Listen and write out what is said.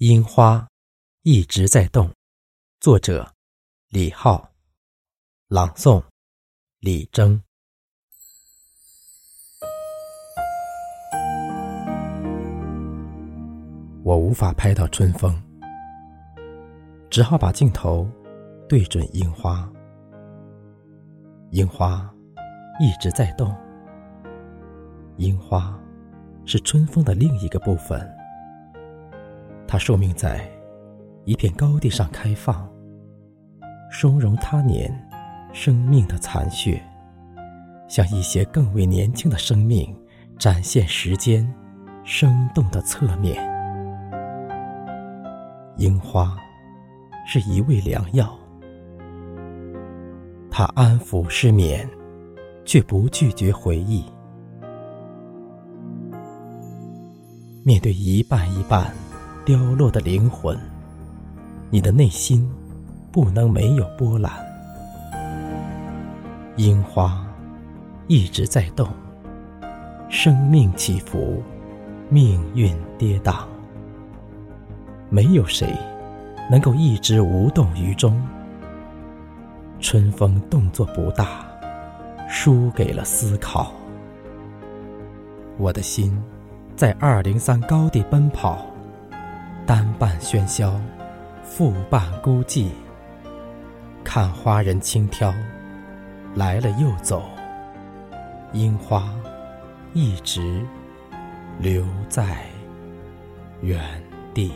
樱花一直在动。作者：李浩。朗诵：李征。我无法拍到春风，只好把镜头对准樱花。樱花一直在动。樱花是春风的另一个部分，它寿命在一片高地上开放，收容他年生命的残血，向一些更为年轻的生命展现时间生动的侧面。樱花是一味良药，它安抚失眠，却不拒绝回忆。面对一半一半凋落的灵魂，你的内心不能没有波澜。樱花一直在动，生命起伏，命运跌宕，没有谁能够一直无动于衷。春风动作不大，输给了思考。我的心。在二零三高地奔跑，单伴喧嚣，复伴孤寂。看花人轻挑，来了又走，樱花一直留在原地。